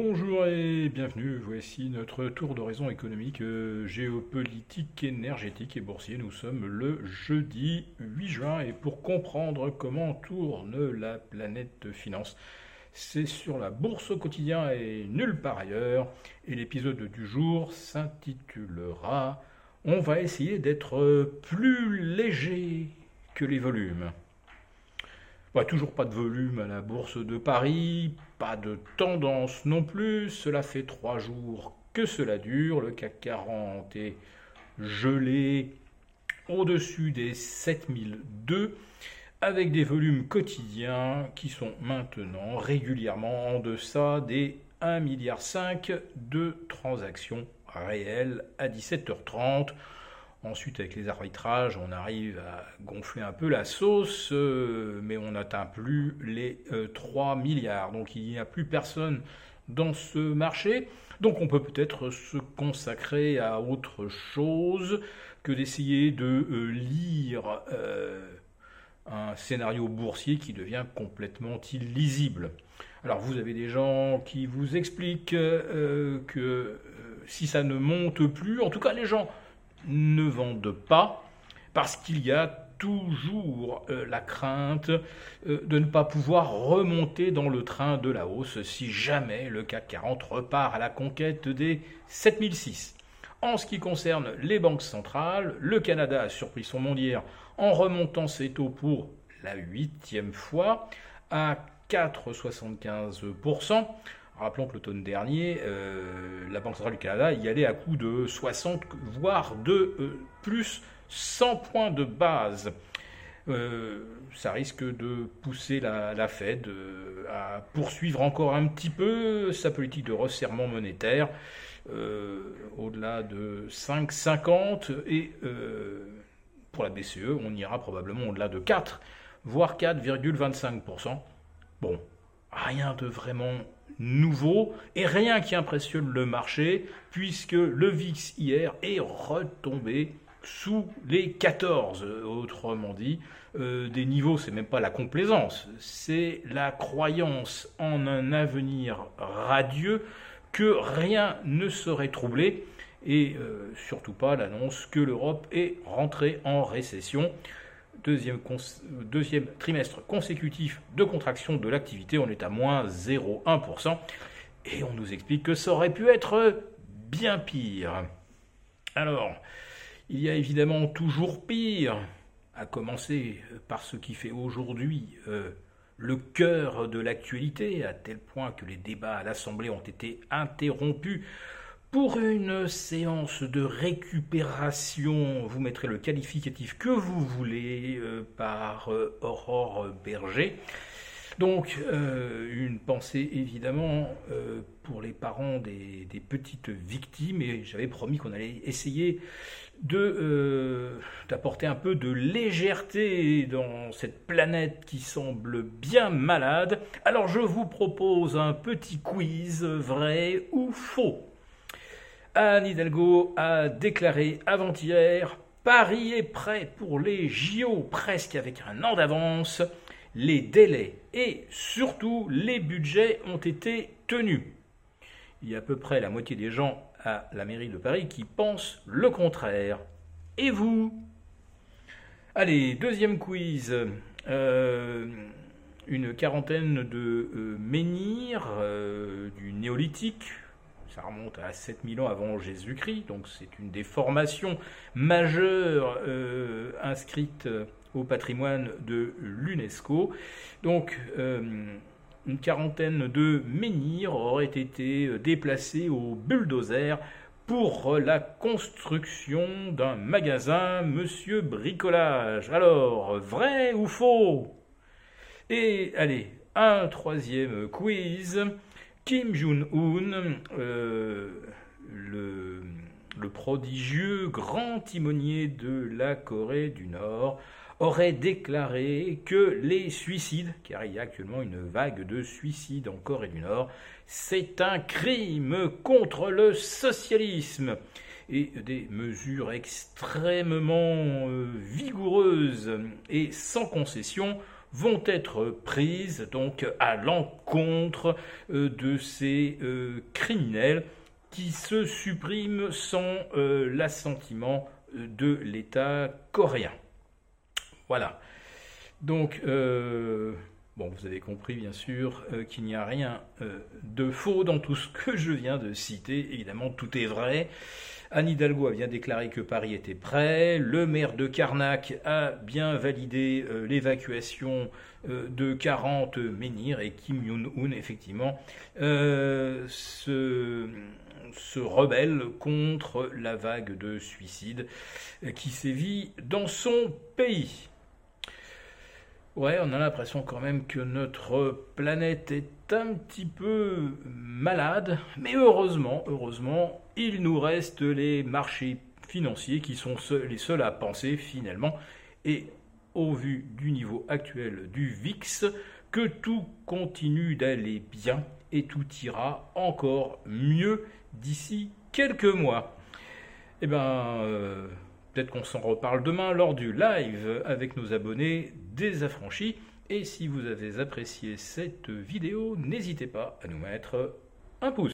Bonjour et bienvenue, voici notre tour d'horizon économique, euh, géopolitique, énergétique et boursier. Nous sommes le jeudi 8 juin et pour comprendre comment tourne la planète finance, c'est sur la bourse au quotidien et nulle part ailleurs. Et l'épisode du jour s'intitulera On va essayer d'être plus léger que les volumes. Bah, toujours pas de volume à la bourse de Paris, pas de tendance non plus. Cela fait trois jours que cela dure. Le CAC 40 est gelé au-dessus des 7002 avec des volumes quotidiens qui sont maintenant régulièrement en deçà des 1,5 milliard de transactions réelles à 17h30. Ensuite, avec les arbitrages, on arrive à gonfler un peu la sauce, euh, mais on n'atteint plus les 3 euh, milliards. Donc il n'y a plus personne dans ce marché. Donc on peut peut-être se consacrer à autre chose que d'essayer de euh, lire un scénario boursier qui devient complètement illisible. Alors vous avez des gens qui vous expliquent que si ça ne monte plus, en tout cas les gens ne vendent pas parce qu'il y a toujours euh, la crainte euh, de ne pas pouvoir remonter dans le train de la hausse si jamais le CAC 40 repart à la conquête des 7006. En ce qui concerne les banques centrales, le Canada a surpris son mondière en remontant ses taux pour la huitième fois à 4,75%. Rappelons que l'automne dernier, euh, la Banque centrale du Canada y allait à coût de 60, voire de euh, plus 100 points de base. Euh, ça risque de pousser la, Fed à poursuivre encore un petit peu sa politique de resserrement monétaire au-delà de 5,50 et pour la BCE, on ira probablement au-delà de 4, voire 4,25%. Bon, rien de vraiment nouveau et rien qui impressionne le marché puisque le VIX hier est retombé sous les 14, autrement dit, euh, des niveaux, c'est même pas la complaisance, c'est la croyance en un avenir radieux que rien ne serait troublé et euh, surtout pas l'annonce que l'Europe est rentrée en récession deuxième, trimestre consécutif de contraction de l'activité, on est à moins 0,1%. Et on nous explique que ça aurait pu être bien pire. Alors, il y a évidemment toujours pire, à commencer par ce qui fait aujourd'hui euh, le cœur de l'actualité, à tel point que les débats à l'Assemblée ont été interrompus pour une séance de récupération, vous mettrez le qualificatif que vous voulez euh, par euh, Aurore Berger. Donc, euh, une pensée évidemment pour les parents des, des, petites victimes, et j'avais promis qu'on allait essayer de d'apporter un peu de légèreté dans cette planète qui semble bien malade. Alors, je vous propose un petit quiz vrai ou faux. Anne Hidalgo a déclaré avant-hier Paris est prêt pour les JO presque avec un an d'avance. Les délais et surtout les budgets ont été tenus. Il y a à peu près la moitié des gens à la mairie de Paris qui pensent le contraire. Et vous? Allez, deuxième quiz. Euh, une quarantaine de euh, menhirs euh, du néolithique, ça remonte à 7000 ans avant Jésus-Christ, donc c'est une des formations majeures euh, inscrites euh, au patrimoine de l'UNESCO. Donc euh, une quarantaine de menhirs auraient été déplacés au bulldozer pour la construction d'un magasin Monsieur Bricolage. Alors, vrai ou faux? Et allez, un troisième quiz. Kim Jong-un, euh, le, prodigieux grand timonier de la Corée du Nord, aurait déclaré que les suicides, car il y a actuellement une vague de suicides en Corée du Nord, c'est un crime contre le socialisme. Et des mesures extrêmement euh, vigoureuses et sans concession vont être prises donc à l'encontre de ces criminels qui se suppriment sans l'assentiment de l'État coréen. Voilà. Donc, Bon, vous avez compris bien sûr euh, qu'il n'y a rien euh, de faux dans tout ce que je viens de citer. Évidemment, tout est vrai. Anne Hidalgo a bien déclaré que Paris était prêt. Le maire de Carnac a bien validé euh, l'évacuation de 40 menhirs et Kim Jong-un, effectivement, se, se rebelle contre la vague de suicides qui sévit dans son pays. Ouais, on a l'impression quand même que notre planète est un petit peu malade, mais heureusement, heureusement, il nous reste les marchés financiers qui sont les seuls à penser finalement, et au vu du niveau actuel du VIX, que tout continue d'aller bien et tout ira encore mieux d'ici quelques mois. Eh ben, euh, peut-être qu'on s'en reparle demain lors du live avec nos abonnés des affranchis. Et si vous avez apprécié cette vidéo, n'hésitez pas à nous mettre un pouce.